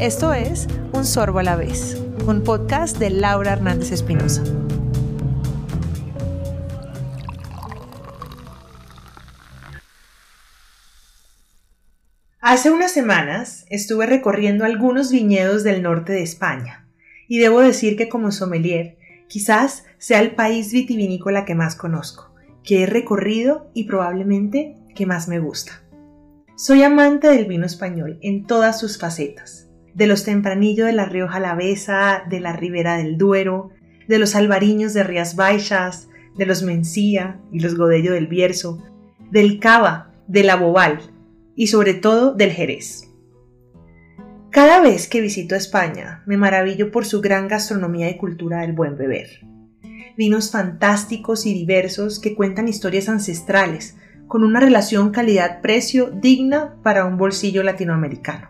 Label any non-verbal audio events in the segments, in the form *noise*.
Esto es Un Sorbo a la vez, un podcast de Laura Hernández Espinosa. Hace unas semanas estuve recorriendo algunos viñedos del norte de España y debo decir que como sommelier quizás sea el país vitivinícola que más conozco, que he recorrido y probablemente que más me gusta. Soy amante del vino español en todas sus facetas, de los tempranillos de la Rioja Alavesa, de la Ribera del Duero, de los albariños de Rías Baixas, de los Mencía y los Godello del Bierzo, del Cava, de la Bobal y sobre todo del Jerez. Cada vez que visito España me maravillo por su gran gastronomía y cultura del buen beber. Vinos fantásticos y diversos que cuentan historias ancestrales, con una relación calidad-precio digna para un bolsillo latinoamericano.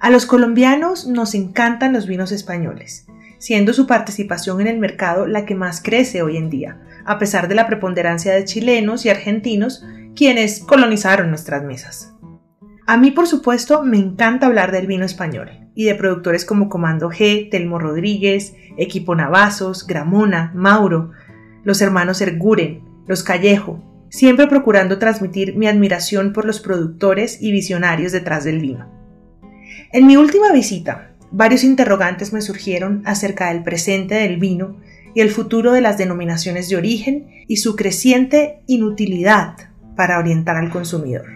A los colombianos nos encantan los vinos españoles, siendo su participación en el mercado la que más crece hoy en día, a pesar de la preponderancia de chilenos y argentinos quienes colonizaron nuestras mesas. A mí, por supuesto, me encanta hablar del vino español y de productores como Comando G, Telmo Rodríguez, Equipo Navazos, Gramona, Mauro, los hermanos Erguren, los Callejo, siempre procurando transmitir mi admiración por los productores y visionarios detrás del vino. En mi última visita, varios interrogantes me surgieron acerca del presente del vino y el futuro de las denominaciones de origen y su creciente inutilidad para orientar al consumidor.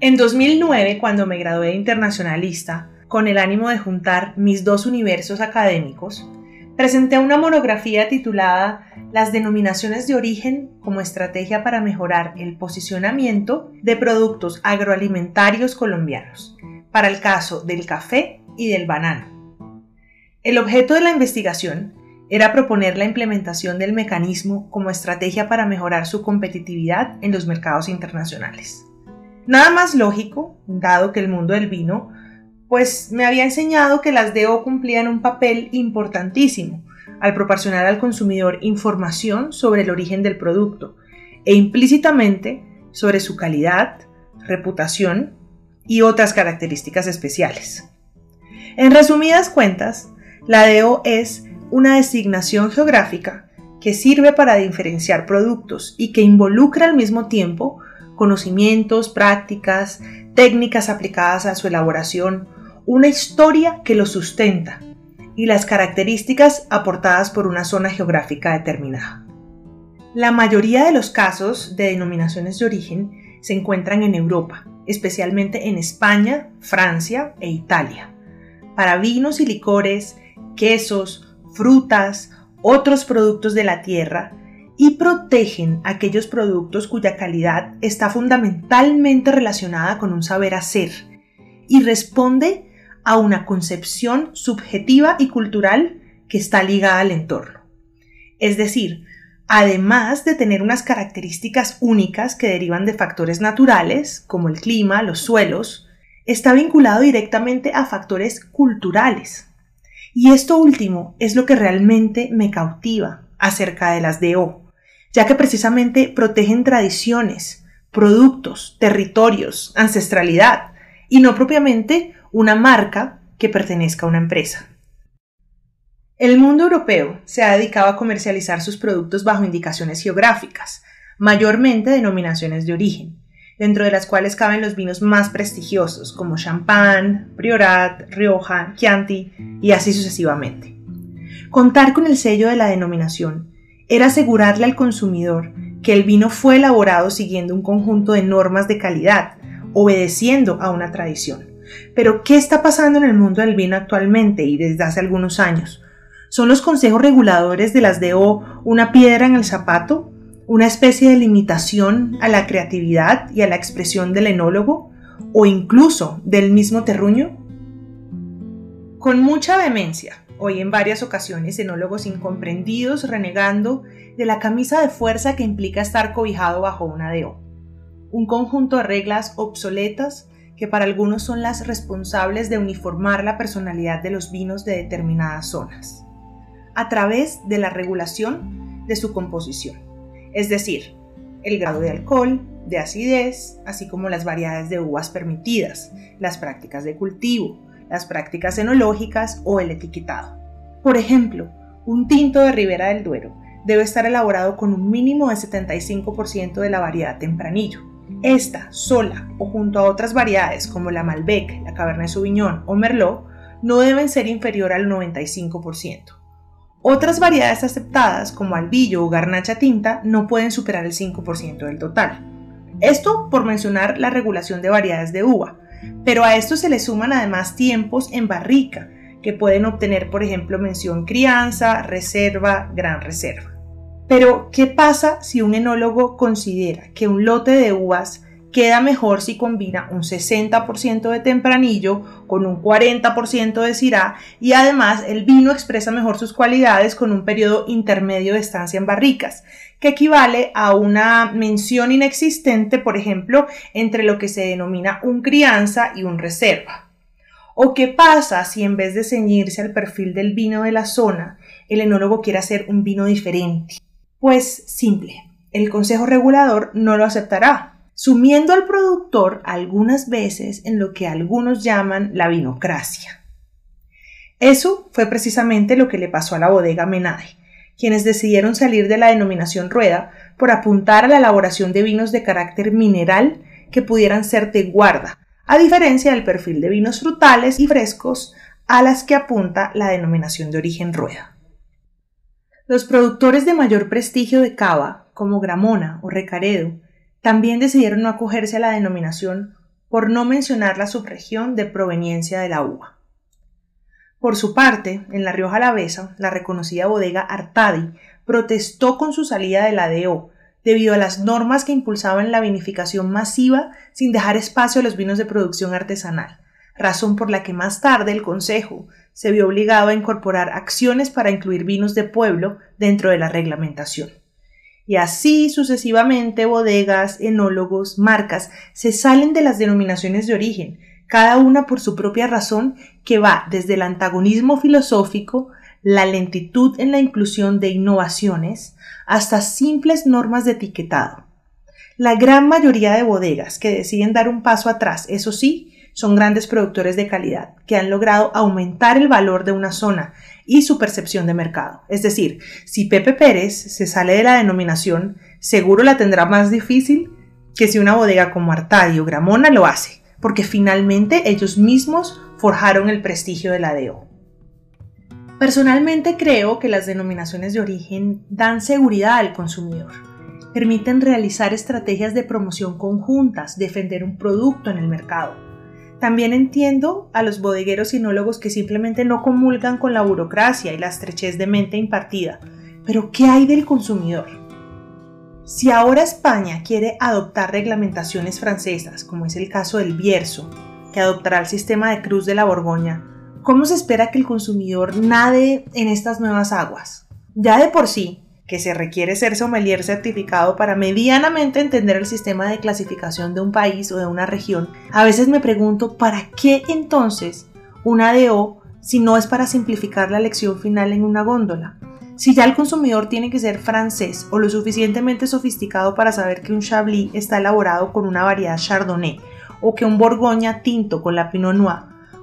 En 2009, cuando me gradué de internacionalista, con el ánimo de juntar mis dos universos académicos, presenté una monografía titulada Las denominaciones de origen como estrategia para mejorar el posicionamiento de productos agroalimentarios colombianos, para el caso del café y del banano. El objeto de la investigación era proponer la implementación del mecanismo como estrategia para mejorar su competitividad en los mercados internacionales. Nada más lógico, dado que el mundo del vino pues me había enseñado que las DO cumplían un papel importantísimo al proporcionar al consumidor información sobre el origen del producto e implícitamente sobre su calidad, reputación y otras características especiales. En resumidas cuentas, la DO es una designación geográfica que sirve para diferenciar productos y que involucra al mismo tiempo conocimientos, prácticas, técnicas aplicadas a su elaboración, una historia que lo sustenta y las características aportadas por una zona geográfica determinada. La mayoría de los casos de denominaciones de origen se encuentran en Europa, especialmente en España, Francia e Italia. Para vinos y licores, quesos, frutas, otros productos de la tierra y protegen aquellos productos cuya calidad está fundamentalmente relacionada con un saber hacer y responde a una concepción subjetiva y cultural que está ligada al entorno. Es decir, además de tener unas características únicas que derivan de factores naturales, como el clima, los suelos, está vinculado directamente a factores culturales. Y esto último es lo que realmente me cautiva acerca de las DO, ya que precisamente protegen tradiciones, productos, territorios, ancestralidad, y no propiamente una marca que pertenezca a una empresa. El mundo europeo se ha dedicado a comercializar sus productos bajo indicaciones geográficas, mayormente denominaciones de origen, dentro de las cuales caben los vinos más prestigiosos como Champagne, Priorat, Rioja, Chianti y así sucesivamente. Contar con el sello de la denominación era asegurarle al consumidor que el vino fue elaborado siguiendo un conjunto de normas de calidad, obedeciendo a una tradición. Pero, ¿qué está pasando en el mundo del vino actualmente y desde hace algunos años? ¿Son los consejos reguladores de las DO una piedra en el zapato? ¿Una especie de limitación a la creatividad y a la expresión del enólogo? ¿O incluso del mismo terruño? Con mucha vehemencia, hoy en varias ocasiones enólogos incomprendidos renegando de la camisa de fuerza que implica estar cobijado bajo una DO. Un conjunto de reglas obsoletas que para algunos son las responsables de uniformar la personalidad de los vinos de determinadas zonas, a través de la regulación de su composición. Es decir, el grado de alcohol, de acidez, así como las variedades de uvas permitidas, las prácticas de cultivo, las prácticas enológicas o el etiquetado. Por ejemplo, un tinto de Ribera del Duero debe estar elaborado con un mínimo de 75% de la variedad tempranillo. Esta, sola o junto a otras variedades como la Malbec, la Cabernet Sauvignon o Merlot, no deben ser inferior al 95%. Otras variedades aceptadas como albillo o garnacha tinta no pueden superar el 5% del total. Esto por mencionar la regulación de variedades de uva, pero a esto se le suman además tiempos en barrica, que pueden obtener, por ejemplo, mención crianza, reserva, gran reserva. Pero, ¿qué pasa si un enólogo considera que un lote de uvas queda mejor si combina un 60% de tempranillo con un 40% de cirá y además el vino expresa mejor sus cualidades con un periodo intermedio de estancia en barricas, que equivale a una mención inexistente, por ejemplo, entre lo que se denomina un crianza y un reserva. ¿O qué pasa si en vez de ceñirse al perfil del vino de la zona, el enólogo quiere hacer un vino diferente? Pues simple, el Consejo Regulador no lo aceptará, sumiendo al productor algunas veces en lo que algunos llaman la vinocracia. Eso fue precisamente lo que le pasó a la bodega Menade, quienes decidieron salir de la denominación rueda por apuntar a la elaboración de vinos de carácter mineral que pudieran ser de guarda, a diferencia del perfil de vinos frutales y frescos a las que apunta la denominación de origen rueda. Los productores de mayor prestigio de cava, como Gramona o Recaredo, también decidieron no acogerse a la denominación por no mencionar la subregión de proveniencia de la uva. Por su parte, en La Rioja Alavesa, la reconocida bodega Artadi protestó con su salida de la DO debido a las normas que impulsaban la vinificación masiva sin dejar espacio a los vinos de producción artesanal, razón por la que más tarde el Consejo se vio obligado a incorporar acciones para incluir vinos de pueblo dentro de la reglamentación. Y así sucesivamente bodegas, enólogos, marcas se salen de las denominaciones de origen, cada una por su propia razón que va desde el antagonismo filosófico, la lentitud en la inclusión de innovaciones, hasta simples normas de etiquetado. La gran mayoría de bodegas que deciden dar un paso atrás, eso sí, son grandes productores de calidad que han logrado aumentar el valor de una zona y su percepción de mercado. Es decir, si Pepe Pérez se sale de la denominación, seguro la tendrá más difícil que si una bodega como Artadio Gramona lo hace, porque finalmente ellos mismos forjaron el prestigio de la DEO. Personalmente creo que las denominaciones de origen dan seguridad al consumidor, permiten realizar estrategias de promoción conjuntas, defender un producto en el mercado, también entiendo a los bodegueros sinólogos que simplemente no comulgan con la burocracia y la estrechez de mente impartida. Pero ¿qué hay del consumidor? Si ahora España quiere adoptar reglamentaciones francesas, como es el caso del Bierzo, que adoptará el sistema de Cruz de la Borgoña, ¿cómo se espera que el consumidor nade en estas nuevas aguas? Ya de por sí, que se requiere ser sommelier certificado para medianamente entender el sistema de clasificación de un país o de una región, a veces me pregunto, ¿para qué entonces una DO si no es para simplificar la lección final en una góndola? Si ya el consumidor tiene que ser francés o lo suficientemente sofisticado para saber que un Chablis está elaborado con una variedad Chardonnay o que un Borgoña tinto con la Pinot Noir,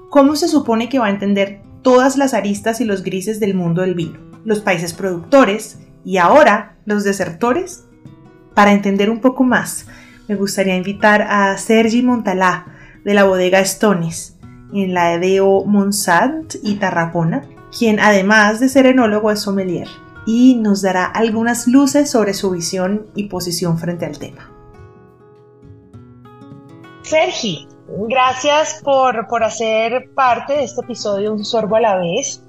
¿cómo se supone que va a entender todas las aristas y los grises del mundo del vino? Los países productores, y ahora, los desertores. Para entender un poco más, me gustaría invitar a Sergi Montalá de la bodega Stones en la EDO Monsant y Tarragona, quien además de ser enólogo es sommelier y nos dará algunas luces sobre su visión y posición frente al tema. Sergi, gracias por, por hacer parte de este episodio Un sorbo a la vez.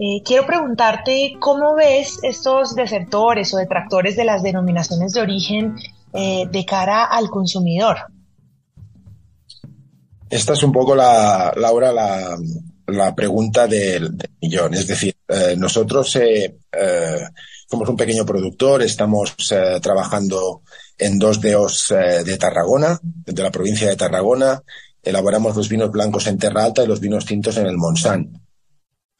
Eh, quiero preguntarte cómo ves estos desertores o detractores de las denominaciones de origen eh, de cara al consumidor. Esta es un poco la, Laura, la, pregunta del, millón. Es decir, eh, nosotros somos un pequeño productor, estamos trabajando en dos deos de Tarragona, de la provincia de Tarragona. Elaboramos los vinos blancos en Terra Alta y los vinos tintos en el Montsant.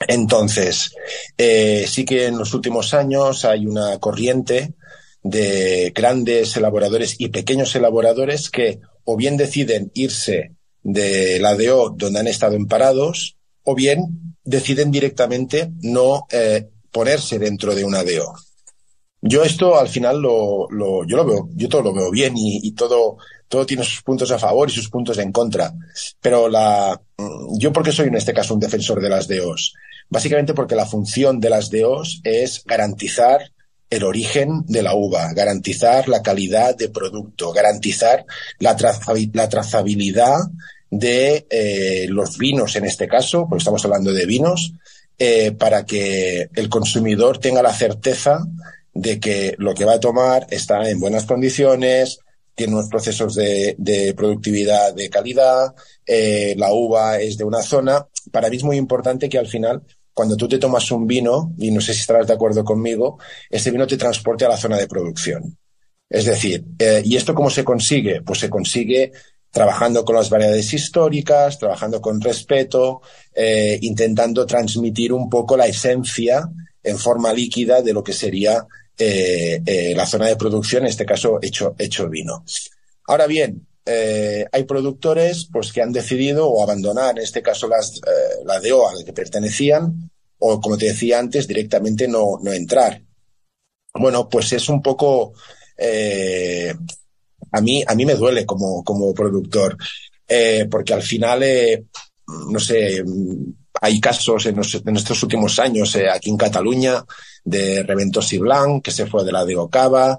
Entonces, eh, sí que en los últimos años hay una corriente de grandes elaboradores y pequeños elaboradores que o bien deciden irse de la DO donde han estado emparados o bien deciden directamente no eh, ponerse dentro de una DO. Yo esto al final lo, lo, yo lo veo, yo todo lo veo bien y, todo, todo tiene sus puntos a favor y sus puntos en contra. Pero la, mm, yo porque soy en este caso un defensor de las DOs, básicamente porque la función de las DOs es garantizar el origen de la uva, garantizar la calidad de producto, garantizar la, trazabilidad de eh, los vinos en este caso, porque estamos hablando de vinos, eh, para que el consumidor tenga la certeza de que lo que va a tomar está en buenas condiciones, tiene unos procesos de, de productividad de calidad, eh, la uva es de una zona. Para mí es muy importante que al final, cuando tú te tomas un vino, y no sé si estarás de acuerdo conmigo, ese vino te transporte a la zona de producción. Es decir, eh, ¿y esto cómo se consigue? Pues se consigue trabajando con las variedades históricas, trabajando con respeto, eh, intentando transmitir un poco la esencia en forma líquida de lo que sería eh, la zona de producción, en este caso hecho, hecho vino. Ahora bien, eh, hay productores pues, que han decidido o abandonar, en este caso las, eh, la DO a la que pertenecían, o como te decía antes, directamente no, no entrar. Bueno, pues es un poco, eh, a mí, a mí me duele como, como productor, eh, porque al final, no sé, hay casos en, los, en estos últimos años aquí en Cataluña de Reventos y Blanc, que se fue de la de Ocava,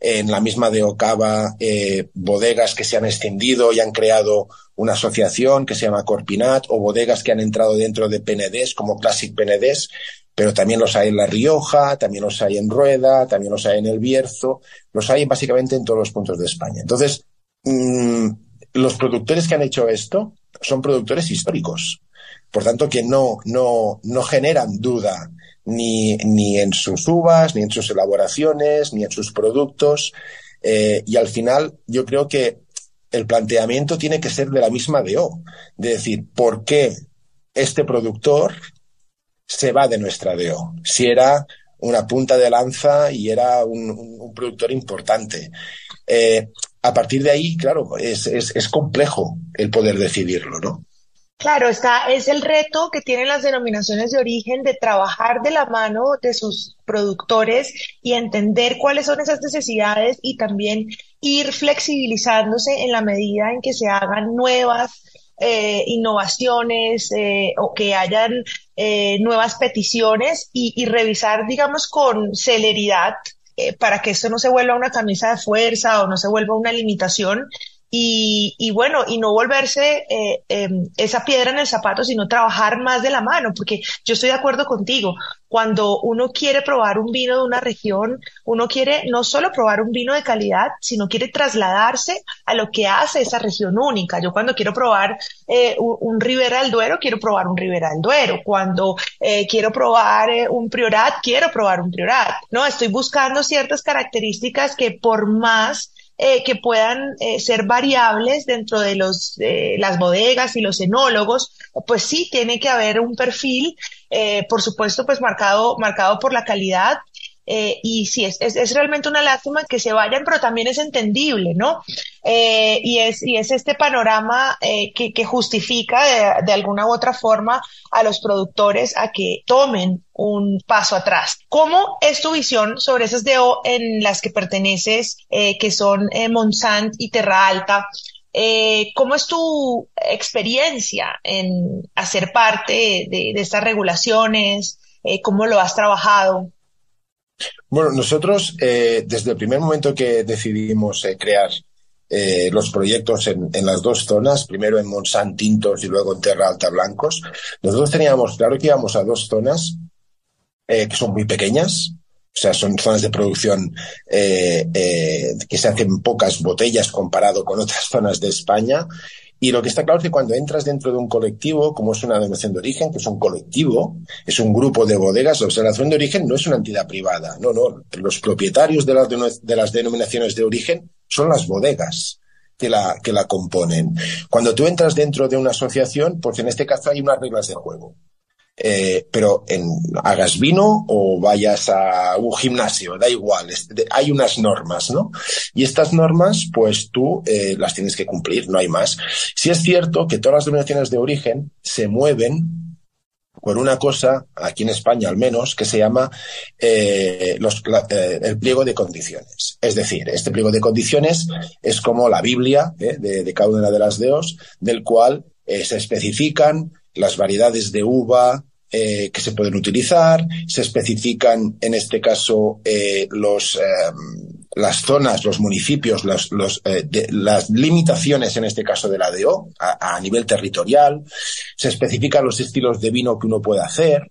en la misma de Ocava, eh, bodegas que se han extendido y han creado una asociación que se llama Corpinat, o bodegas que han entrado dentro de PNDs, como Classic PNDs, pero también los hay en La Rioja, también los hay en Rueda, también los hay en El Bierzo, los hay básicamente en todos los puntos de España. Entonces, mmm, los productores que han hecho esto son productores históricos. Por tanto, que no, no, no generan duda ni, ni en sus uvas, ni en sus elaboraciones, ni en sus productos. Eh, y al final, yo creo que el planteamiento tiene que ser de la misma DO. De decir, ¿por qué este productor se va de nuestra DO? Si era una punta de lanza y era un, productor importante. Eh, a partir de ahí, claro, es, es, es complejo el poder decidirlo, ¿no? Claro, está, es el reto que tienen las denominaciones de origen de trabajar de la mano de sus productores y entender cuáles son esas necesidades y también ir flexibilizándose en la medida en que se hagan nuevas eh, innovaciones eh, o que hayan eh, nuevas peticiones y, y, revisar, digamos, con celeridad para que esto no se vuelva una camisa de fuerza o no se vuelva una limitación y, bueno, y no volverse eh, eh, esa piedra en el zapato, sino trabajar más de la mano, porque yo estoy de acuerdo contigo. Cuando uno quiere probar un vino de una región, uno quiere no solo probar un vino de calidad, sino quiere trasladarse a lo que hace esa región única. Yo cuando quiero probar eh, un, un, Ribera del Duero, quiero probar un Ribera del Duero. Cuando eh, quiero probar eh, un Priorat, quiero probar un Priorat. No, estoy buscando ciertas características que por más eh, que puedan eh, ser variables dentro de los, eh, las bodegas y los enólogos, pues sí, tiene que haber un perfil, eh, por supuesto, pues marcado, marcado por la calidad. Eh, y sí, es, es, es, realmente una lástima que se vayan, pero también es entendible, ¿no? Eh, y, es, y es este panorama que, que, justifica de, de, alguna u otra forma a los productores a que tomen un paso atrás. ¿Cómo es tu visión sobre esas DO en las que perteneces, eh, que son eh, Monsant y Terra Alta? Eh, ¿Cómo es tu experiencia en hacer parte de, estas regulaciones? Eh, ¿Cómo lo has trabajado? Bueno, nosotros eh, desde el primer momento que decidimos crear eh, los proyectos en, las dos zonas, primero en Monsant Tintos y luego en Terra Alta Blancos, nosotros teníamos claro que íbamos a dos zonas eh, que son muy pequeñas, o sea, son zonas de producción eh, eh, que se hacen pocas botellas comparado con otras zonas de España. Y lo que está claro es que cuando entras dentro de un colectivo, como es una denominación de origen, que es un colectivo, es un grupo de bodegas, la observación de origen no es una entidad privada, no, no. Los propietarios de las, de las denominaciones de origen son las bodegas que la, que la componen. Cuando tú entras dentro de una asociación, pues en este caso hay unas reglas de juego. Eh, pero en, hagas vino o vayas a un gimnasio, da igual, hay unas normas, ¿no? Y estas normas, pues tú eh, las tienes que cumplir, no hay más. Si es cierto que todas las denominaciones de origen se mueven por una cosa, aquí en España al menos, que se llama eh, el pliego de condiciones. Es decir, este pliego de condiciones es como la Biblia de, de, cada una de las deos, del cual se especifican las variedades de uva, eh, que se pueden utilizar, se especifican en este caso eh, los, eh, las zonas, los municipios, las limitaciones en este caso de la DO a, a, nivel territorial, se especifican los estilos de vino que uno puede hacer.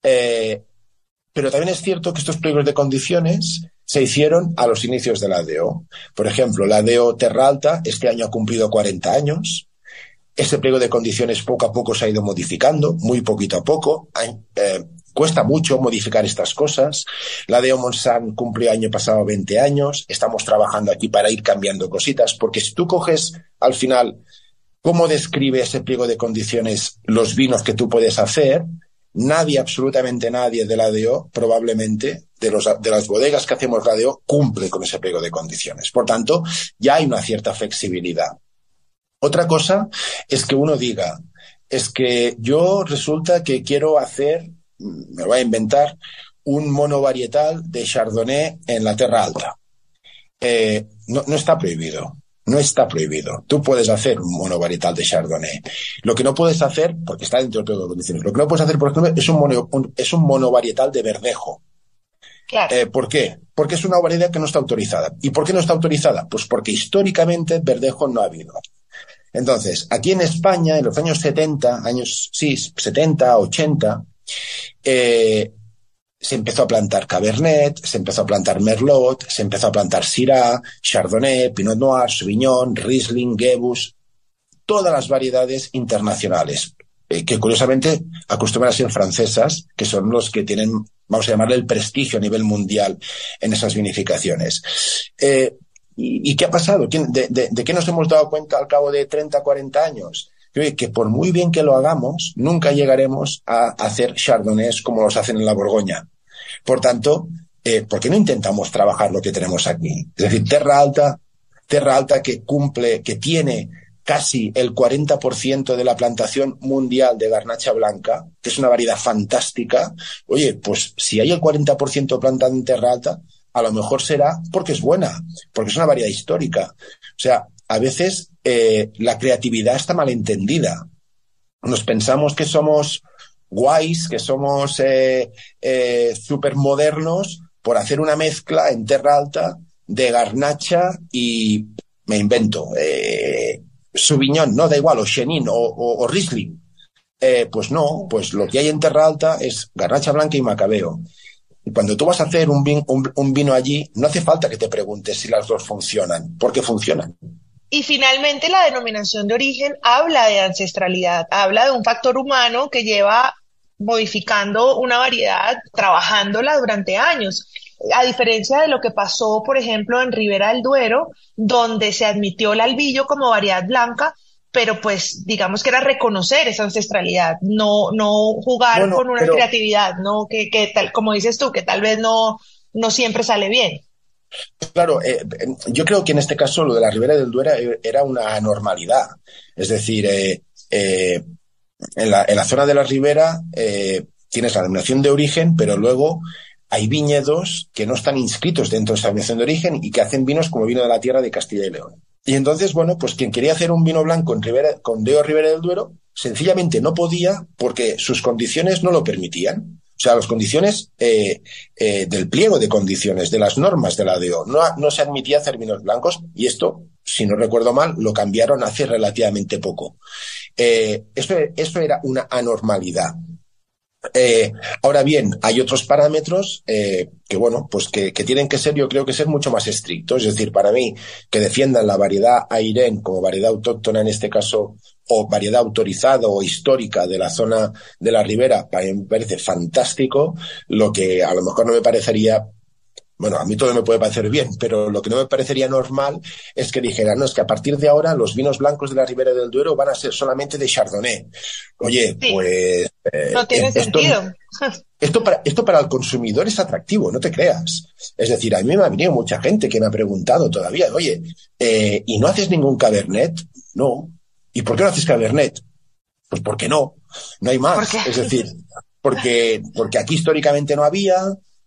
pero también es cierto que estos pliegos de condiciones se hicieron a los inicios de la DO. Por ejemplo, la DO Terra Alta este año ha cumplido 40 años. Ese pliego de condiciones poco a poco se ha ido modificando, muy poquito a poco. Eh, cuesta mucho modificar estas cosas. La de Omonsan cumplió año pasado 20 años. Estamos trabajando aquí para ir cambiando cositas, porque si tú coges al final cómo describe ese pliego de condiciones los vinos que tú puedes hacer, nadie, absolutamente nadie de la DO, probablemente, de, los, de las bodegas que hacemos la DO, cumple con ese pliego de condiciones. Por tanto, ya hay una cierta flexibilidad. Otra cosa es que uno diga, es que yo resulta que quiero hacer, me voy a inventar, un monovarietal de Chardonnay en la Tierra Alta. Eh, no, no está prohibido. No está prohibido. Tú puedes hacer un monovarietal de Chardonnay. Lo que no puedes hacer, porque está dentro de las condiciones, lo que no puedes hacer, por ejemplo, es un, mono, un es un monovarietal de verdejo. Claro. Eh, ¿Por qué? Porque es una variedad que no está autorizada. ¿Y por qué no está autorizada? Pues porque históricamente verdejo no ha habido. Entonces, aquí en España, en los años 70, años, sí, 70, 80, eh, se empezó a plantar Cabernet, se empezó a plantar Merlot, se empezó a plantar Syrah, Chardonnay, Pinot Noir, Sauvignon, Riesling, Gebus, todas las variedades internacionales, eh, que curiosamente acostumbran a ser francesas, que son los que tienen, vamos a llamarle el prestigio a nivel mundial en esas vinificaciones. Eh, ¿Y, qué ha pasado? De, qué nos hemos dado cuenta al cabo de 30, 40 años? Que por muy bien que lo hagamos, nunca llegaremos a hacer chardonnays como los hacen en la Borgoña. Por tanto, eh, ¿por qué no intentamos trabajar lo que tenemos aquí? Es decir, Terra Alta, Terra Alta que cumple, que tiene casi el 40% de la plantación mundial de garnacha blanca, que es una variedad fantástica. Oye, pues si hay el 40% plantado en Terra Alta, a lo mejor será porque es buena, porque es una variedad histórica. O sea, a veces eh, la creatividad está mal entendida. Nos pensamos que somos guays, que somos eh, eh, súper modernos por hacer una mezcla en terra alta de garnacha y me invento, eh, no da igual, o Chenin o, o, o Riesling. Eh, pues no, pues lo que hay en terra alta es garnacha blanca y macabeo. Y cuando tú vas a hacer un vino, un, un vino allí, no hace falta que te preguntes si las dos funcionan, porque funcionan. Y finalmente la denominación de origen habla de ancestralidad, habla de un factor humano que lleva modificando una variedad, trabajándola durante años. A diferencia de lo que pasó, por ejemplo, en Ribera del Duero, donde se admitió el albillo como variedad blanca, pero pues digamos que era reconocer esa ancestralidad, no, no jugar bueno, con una pero, creatividad, ¿no? Que, que, tal, como dices tú, que tal vez no, no siempre sale bien. Claro, eh, yo creo que en este caso lo de la Ribera del Duero era una anormalidad. Es decir, eh, eh, en, la, en, la, zona de la Ribera eh, tienes la denominación de origen, pero luego hay viñedos que no están inscritos dentro de esa denominación de origen y que hacen vinos como vino de la tierra de Castilla y León. Y entonces, bueno, pues quien quería hacer un vino blanco en con Deo Ribera del Duero, sencillamente no podía porque sus condiciones no lo permitían. O sea, las condiciones eh, eh, del pliego de condiciones, de las normas de la DO, no, no se admitía hacer vinos blancos y esto, si no recuerdo mal, lo cambiaron hace relativamente poco. Eh, esto era una anormalidad. Eh, ahora bien, hay otros parámetros eh, que, bueno, pues que, que, tienen que ser, yo creo que ser mucho más estrictos. Es decir, para mí, que defiendan la variedad Airen como variedad autóctona en este caso, o variedad autorizada o histórica de la zona de la ribera, para mí me parece fantástico. Lo que a lo mejor no me parecería bueno, a mí todo me puede parecer bien, pero lo que no me parecería normal es que dijeran, no, es que a partir de ahora los vinos blancos de la Ribera del Duero van a ser solamente de Chardonnay. Oye, pues... Eh, no tiene esto, sentido. *laughs* Esto para, esto para el consumidor es atractivo, no te creas. Es decir, a mí me ha venido mucha gente que me ha preguntado todavía, oye, eh, ¿y no haces ningún cabernet? No. ¿Y por qué no haces cabernet? Pues porque no. No hay más. Es decir, porque, porque aquí históricamente no había,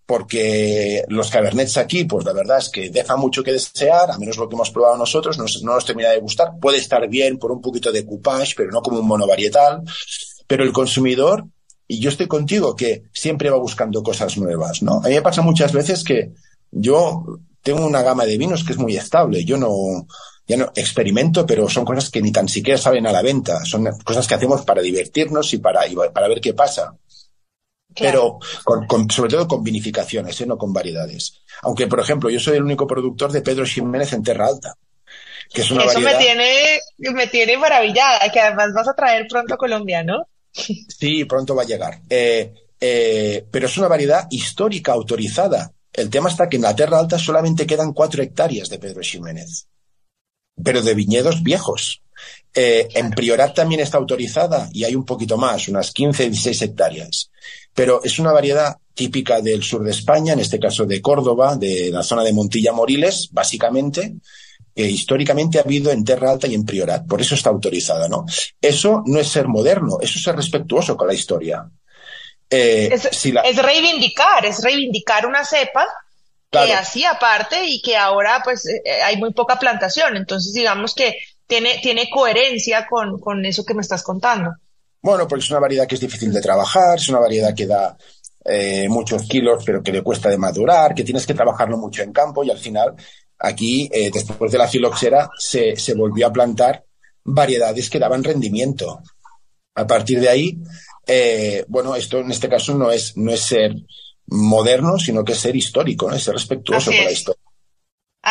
porque los cabernets aquí, pues la verdad es que deja mucho que desear, a menos lo que hemos probado nosotros, no, nos termina de gustar. Puede estar bien por un poquito de coupage, pero no como un monovarietal. Pero el consumidor, y yo estoy contigo, que siempre va buscando cosas nuevas, ¿no? A mí me pasa muchas veces que yo tengo una gama de vinos que es muy estable. Yo no, experimento, pero son cosas que ni tan siquiera salen a la venta. Son cosas que hacemos para divertirnos y para, y para ver qué pasa. Pero con, sobre todo con vinificaciones, ¿eh? no con variedades. Aunque, por ejemplo, yo soy el único productor de Pedro Jiménez en Terra Alta. Que es una Eso me tiene, me tiene maravillada, que además vas a traer pronto a Colombia, ¿no? *laughs* Sí, pronto va a llegar. Eh, eh, pero es una variedad histórica autorizada. El tema está que en la Terra Alta solamente quedan cuatro hectáreas de Pedro Jiménez, pero de viñedos viejos. Eh, en Priorat también está autorizada y hay un poquito más, unas 15, 16 hectáreas. Pero es una variedad típica del sur de España, en este caso de Córdoba, de la zona de Montilla Moriles, básicamente, que históricamente ha habido en Terra Alta y en Priorat. Por eso está autorizada, ¿no? Eso no es ser moderno, eso es ser respetuoso con la historia. Eh, es, reivindicar, es reivindicar una cepa que hacía parte y que ahora pues eh, hay muy poca plantación. Entonces digamos que tiene, tiene coherencia con, con eso que me estás contando. Bueno, porque es una variedad que es difícil de trabajar, es una variedad que da eh, muchos kilos, pero que le cuesta de madurar, que tienes que trabajarlo mucho en campo y al final aquí, eh, después de la filoxera, se, se volvió a plantar variedades que daban rendimiento. A partir de ahí, eh, bueno, esto en este caso no es, no es ser moderno, sino que es ser histórico, ¿no? es ser respetuoso con la historia.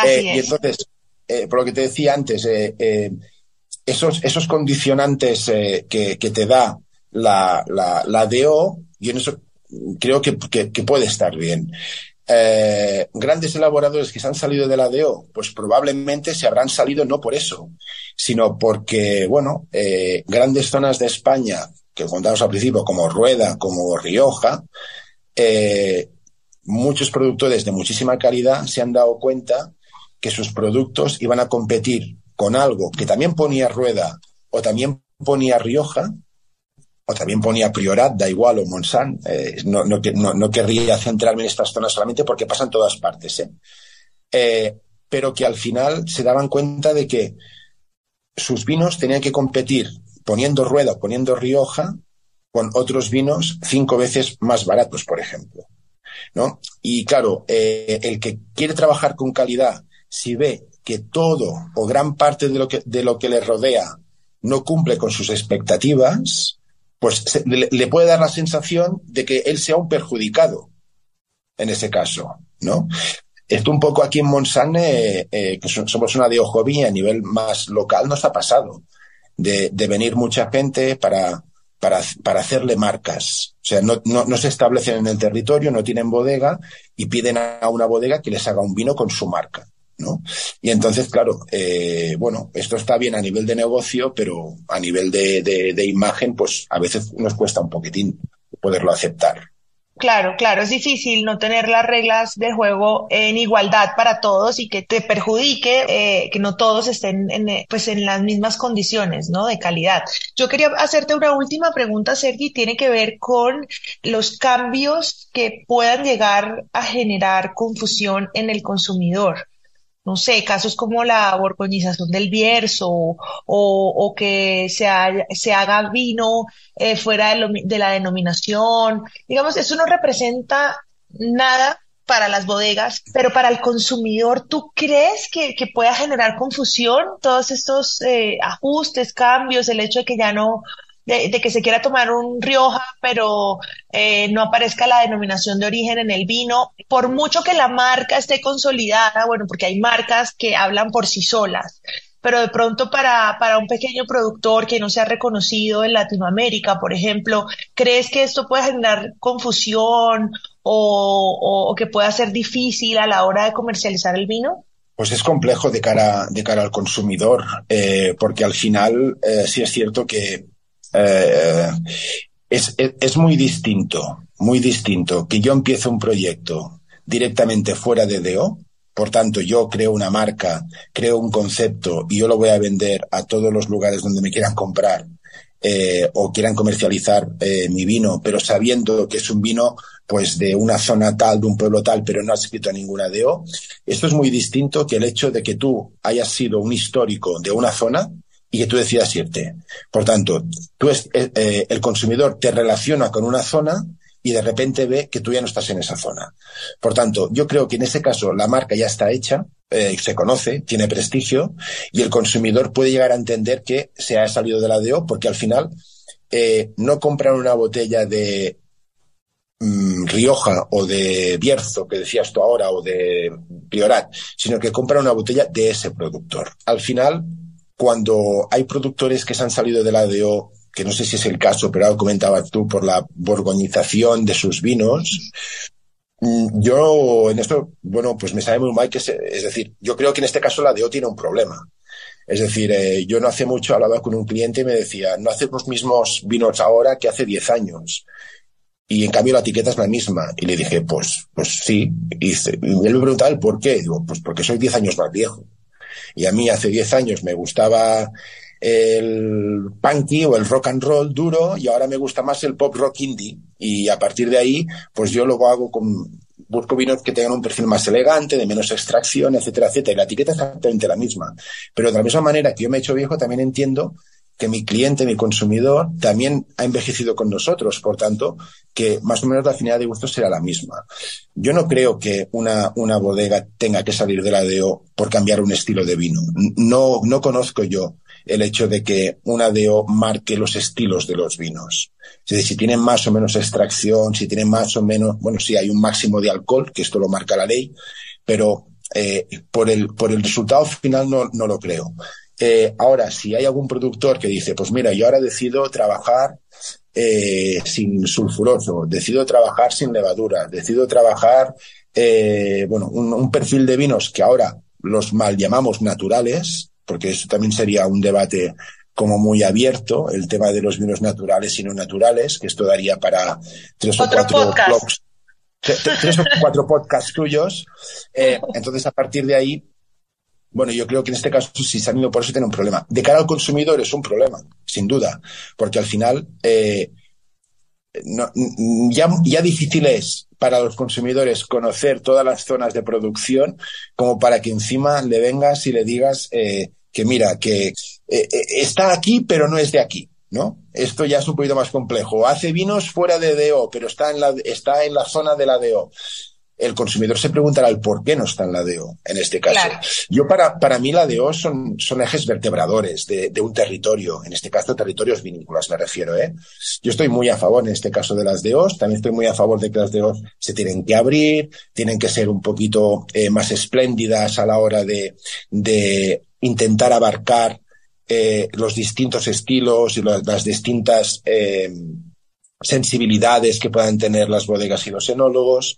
Y entonces, por lo que te decía antes, esos, esos condicionantes eh, que, te da la, la, la, DO, y en eso creo que, que, puede estar bien. Eh, grandes elaboradores que se han salido de la DO, pues probablemente se habrán salido no por eso, sino porque, bueno, eh, grandes zonas de España, que contamos al principio, como Rueda, como Rioja, muchos productores de muchísima calidad se han dado cuenta que sus productos iban a competir con algo que también ponía Rueda o también ponía Rioja o también ponía Priorat, da igual, o Monsan, eh, no, no, no, querría centrarme en estas zonas solamente porque pasan todas partes, ¿eh? ¿eh? pero que al final se daban cuenta de que sus vinos tenían que competir poniendo Rueda o poniendo Rioja con otros vinos cinco veces más baratos, por ejemplo. ¿no? Y claro, eh, el que quiere trabajar con calidad, si ve que todo o gran parte de lo que, de lo que le rodea no cumple con sus expectativas, pues le, puede dar la sensación de que él sea un perjudicado en ese caso, ¿no? Esto un poco aquí en Monsanne, eh, que somos una de Ojovía a nivel más local, nos ha pasado de, venir mucha gente para, para, para, hacerle marcas. O sea, no, se establecen en el territorio, no tienen bodega y piden a una bodega que les haga un vino con su marca. ¿No? Y entonces, claro, eh, bueno, esto está bien a nivel de negocio, pero a nivel de, imagen, pues a veces nos cuesta un poquitín poderlo aceptar. Claro, claro, es difícil no tener las reglas de juego en igualdad para todos y que te perjudique eh, que no todos estén en, eh, pues en las mismas condiciones, ¿no? De calidad. Yo quería hacerte una última pregunta, Sergi, tiene que ver con los cambios que puedan llegar a generar confusión en el consumidor no sé, casos como la borgoñización del Bierzo o, o que se, se haga vino eh, fuera de, de, la denominación. Digamos, eso no representa nada para las bodegas, pero para el consumidor, ¿tú crees que, que pueda generar confusión todos estos eh, ajustes, cambios, el hecho de que ya no de, que se quiera tomar un Rioja, pero eh, no aparezca la denominación de origen en el vino, por mucho que la marca esté consolidada, bueno, porque hay marcas que hablan por sí solas, pero de pronto para, para un pequeño productor que no se ha reconocido en Latinoamérica, por ejemplo, ¿crees que esto puede generar confusión o, que pueda ser difícil a la hora de comercializar el vino? Pues es complejo de cara, de cara al consumidor, eh, porque al final eh, sí es cierto que eh, es, es, muy distinto, muy distinto que yo empiece un proyecto directamente fuera de DO, por tanto yo creo una marca, creo un concepto y yo lo voy a vender a todos los lugares donde me quieran comprar eh, o quieran comercializar eh, mi vino, pero sabiendo que es un vino pues de una zona tal, de un pueblo tal, pero no has escrito a ninguna DO. Esto es muy distinto que el hecho de que tú hayas sido un histórico de una zona y que tú decidas irte. Por tanto, tú es, eh, el consumidor te relaciona con una zona y de repente ve que tú ya no estás en esa zona. Por tanto, yo creo que en ese caso la marca ya está hecha, eh, se conoce, tiene prestigio y el consumidor puede llegar a entender que se ha salido de la DO porque al final eh, no compran una botella de mm, Rioja o de Bierzo, que decías tú ahora, o de Priorat, sino que compran una botella de ese productor. Al final, cuando hay productores que se han salido de la DO que no sé si es el caso, pero ahora comentabas tú por la borgoñización de sus vinos. Mm, yo en esto, bueno, pues me sabe muy mal que, es decir, yo creo que en este caso la DO tiene un problema. Es decir, eh, yo no hace mucho hablaba con un cliente y me decía, no hacemos los mismos vinos ahora que hace 10 años. Y en cambio la etiqueta es la misma. Y le dije, pues, pues sí. Y, y él me preguntaba el por qué. Digo, pues porque soy 10 años más viejo. Y a mí hace 10 años me gustaba el punky o el rock and roll duro y ahora me gusta más el pop rock indie. Y a partir de ahí, pues yo lo hago con, busco vinos que tengan un perfil más elegante, de menos extracción, etcétera, etcétera. Y la etiqueta es exactamente la misma. Pero de la misma manera que yo me he hecho viejo, también entiendo que mi cliente, mi consumidor, también ha envejecido con nosotros. Por tanto, que más o menos la afinidad de gustos será la misma. Yo no creo que una, una bodega tenga que salir de la DO por cambiar un estilo de vino. No, no conozco yo el hecho de que una DO marque los estilos de los vinos. Es decir, si tienen más o menos extracción, si tienen más o menos, bueno, sí hay un máximo de alcohol, que esto lo marca la ley, pero eh, por, el, por el resultado final no, no lo creo. Eh, ahora, si hay algún productor que dice, pues mira, yo ahora decido trabajar eh, sin sulfuroso, decido trabajar sin levadura, decido trabajar, eh, bueno, un, un, perfil de vinos que ahora los mal llamamos naturales, porque eso también sería un debate como muy abierto, el tema de los vinos naturales y no naturales, que esto daría para tres o cuatro blogs, tres o cuatro podcasts tuyos. Entonces, a partir de ahí, bueno, yo creo que en este caso, si se han ido por eso, tiene un problema. De cara al consumidor es un problema, sin duda, porque al final, eh, ya, difícil es para los consumidores conocer todas las zonas de producción como para que encima le vengas y le digas eh, que mira, que eh, está aquí pero no es de aquí. ¿No? Esto ya es un poquito más complejo. Hace vinos fuera de DO, pero está en la, está en la zona de la DO el consumidor se preguntará el por qué no está en la DO en este caso. Yo para, para mí la DO son, son ejes vertebradores de, de, un territorio, en este caso territorios vinícolas me refiero. ¿eh? Yo estoy muy a favor en este caso de las DOs, también estoy muy a favor de que las DOs se tienen que abrir, tienen que ser un poquito eh, más espléndidas a la hora de, de intentar abarcar eh, los distintos estilos y las, las distintas eh, sensibilidades que puedan tener las bodegas y los enólogos.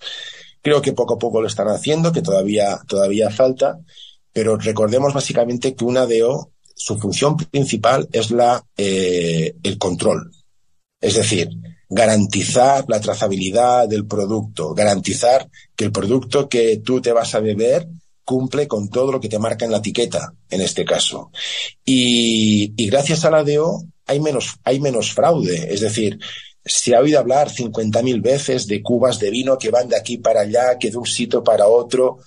Creo que poco a poco lo están haciendo, que todavía, todavía falta, pero recordemos básicamente que una DO, su función principal es la, eh, el control. Es decir, garantizar la trazabilidad del producto, garantizar que el producto que tú te vas a beber cumple con todo lo que te marca en la etiqueta, en este caso. Y, gracias a la DO hay menos, hay menos fraude. Es decir, se ha oído hablar 50.000 veces de cubas de vino que van de aquí para allá, que de un sitio para otro.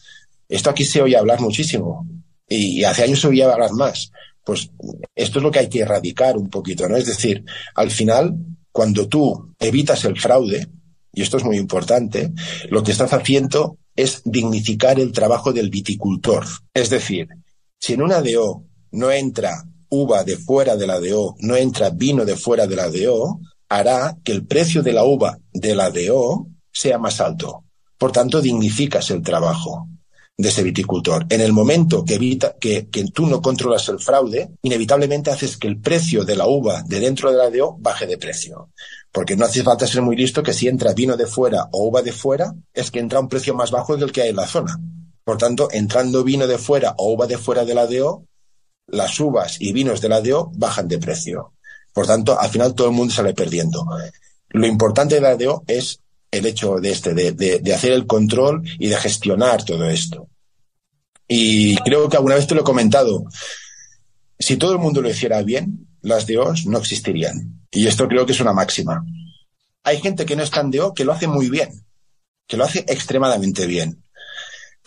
Esto aquí se oye hablar muchísimo y hace años se oía hablar más. Pues esto es lo que hay que erradicar un poquito, ¿no? Es decir, al final, cuando tú evitas el fraude, y esto es muy importante, lo que estás haciendo es dignificar el trabajo del viticultor. Es decir, si en una DO no entra uva de fuera de la DO, no entra vino de fuera de la DO, hará que el precio de la uva de la DO sea más alto. Por tanto, dignificas el trabajo de ese viticultor. En el momento que evita que, tú no controlas el fraude, inevitablemente haces que el precio de la uva de dentro de la DO baje de precio. Porque no hace falta ser muy listo que si entra vino de fuera o uva de fuera, es que entra un precio más bajo del que hay en la zona. Por tanto, entrando vino de fuera o uva de fuera de la DO, las uvas y vinos de la DO bajan de precio. Por tanto, al final todo el mundo sale perdiendo. Lo importante de la DO es el hecho de este, de, hacer el control y de gestionar todo esto. Y creo que alguna vez te lo he comentado. Si todo el mundo lo hiciera bien, las DOs no existirían. Y esto creo que es una máxima. Hay gente que no es tan DO que lo hace muy bien, que lo hace extremadamente bien.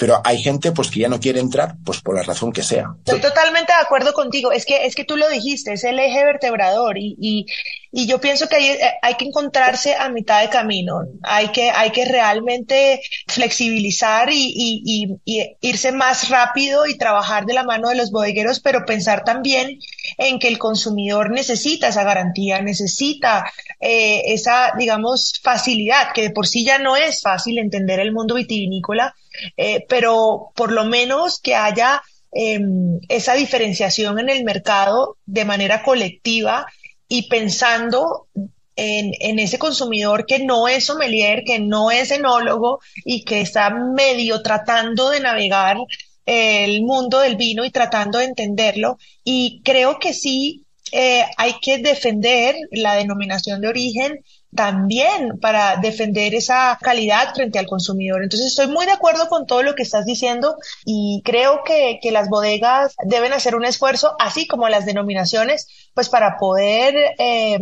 Pero hay gente pues que ya no quiere entrar, pues por la razón que sea. Estoy totalmente de acuerdo contigo. Es que, es que tú lo dijiste, es el eje vertebrador y, y, y yo pienso que hay, hay, que encontrarse a mitad de camino. Hay que, hay que realmente flexibilizar y, y, y, irse más rápido y trabajar de la mano de los bodegueros, pero pensar también en que el consumidor necesita esa garantía, necesita eh, esa, digamos, facilidad, que de por sí ya no es fácil entender el mundo vitivinícola eh, pero por lo menos que haya em, esa diferenciación en el mercado de manera colectiva y pensando en, en, ese consumidor que no es sommelier, que no es enólogo y que está medio tratando de navegar el mundo del vino y tratando de entenderlo. Y creo que sí eh, hay que defender la denominación de origen también para defender esa calidad frente al consumidor. Entonces estoy muy de acuerdo con todo lo que estás diciendo y creo que, que las bodegas deben hacer un esfuerzo, así como las denominaciones, pues para poder eh,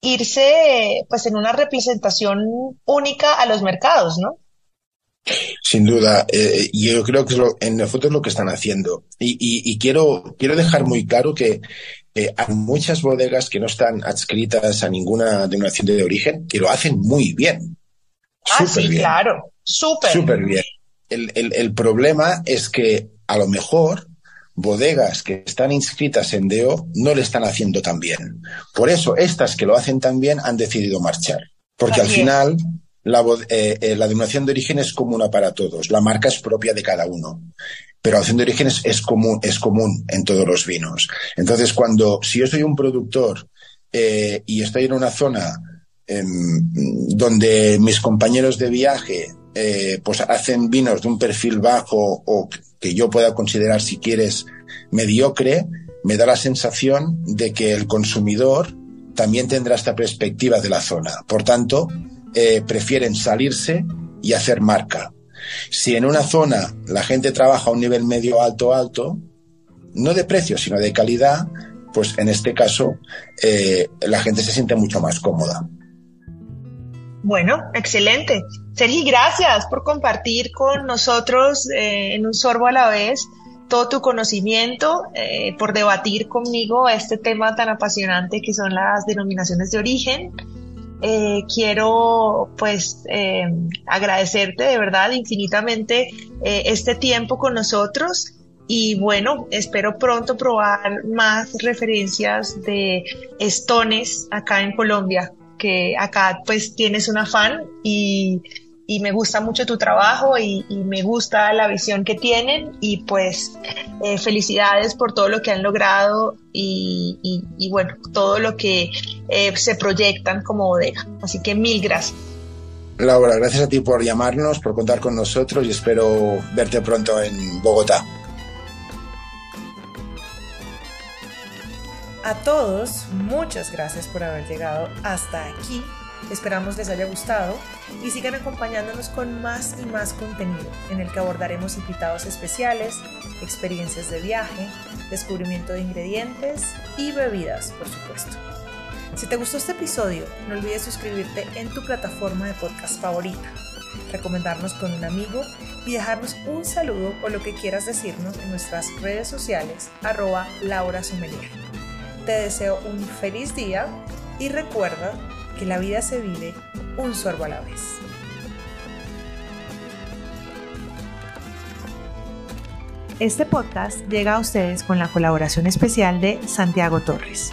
irse pues en una representación única a los mercados, ¿no? Sin duda, eh, yo creo que en el fondo es lo que están haciendo. Y, y, y, quiero, quiero dejar muy claro que eh, hay muchas bodegas que no están adscritas a ninguna denominación de origen que lo hacen muy bien. Ah, sí, claro. Súper. Súper bien. El, el, el, problema es que a lo mejor bodegas que están inscritas en DEO no le están haciendo tan bien. Por eso, estas que lo hacen tan bien han decidido marchar. Porque Así al final, la, eh, eh, la denominación de origen es común para todos. La marca es propia de cada uno pero la opción de origen es, común, es común en todos los vinos. Entonces, cuando, si yo soy un productor eh, y estoy en una zona eh, donde mis compañeros de viaje eh, pues hacen vinos de un perfil bajo o que yo pueda considerar, si quieres, mediocre, me da la sensación de que el consumidor también tendrá esta perspectiva de la zona. Por tanto, eh, prefieren salirse y hacer marca. Si en una zona la gente trabaja a un nivel medio alto alto, no de precio, sino de calidad, pues en este caso eh, la gente se siente mucho más cómoda. Bueno, excelente. Sergi, gracias por compartir con nosotros eh, en un sorbo a la vez todo tu conocimiento, eh, por debatir conmigo este tema tan apasionante que son las denominaciones de origen. Eh, quiero pues eh, agradecerte de verdad infinitamente eh, este tiempo con nosotros y bueno, espero pronto probar más referencias de estones acá en Colombia, que acá pues tienes un afán y y me gusta mucho tu trabajo y, y, me gusta la visión que tienen y pues eh, felicidades por todo lo que han logrado y, y, y bueno, todo lo que eh, se proyectan como bodega. Así que mil gracias. Laura, gracias a ti por llamarnos, por contar con nosotros y espero verte pronto en Bogotá. A todos, muchas gracias por haber llegado hasta aquí Esperamos les haya gustado y sigan acompañándonos con más y más contenido en el que abordaremos invitados especiales, experiencias de viaje, descubrimiento de ingredientes y bebidas, por supuesto. Si te gustó este episodio, no olvides suscribirte en tu plataforma de podcast favorita, recomendarnos con un amigo y dejarnos un saludo o lo que quieras decirnos en nuestras redes sociales arroba Laura Te deseo un feliz día y recuerda que la vida se vive un sorbo a la vez. Este podcast llega a ustedes con la colaboración especial de Santiago Torres.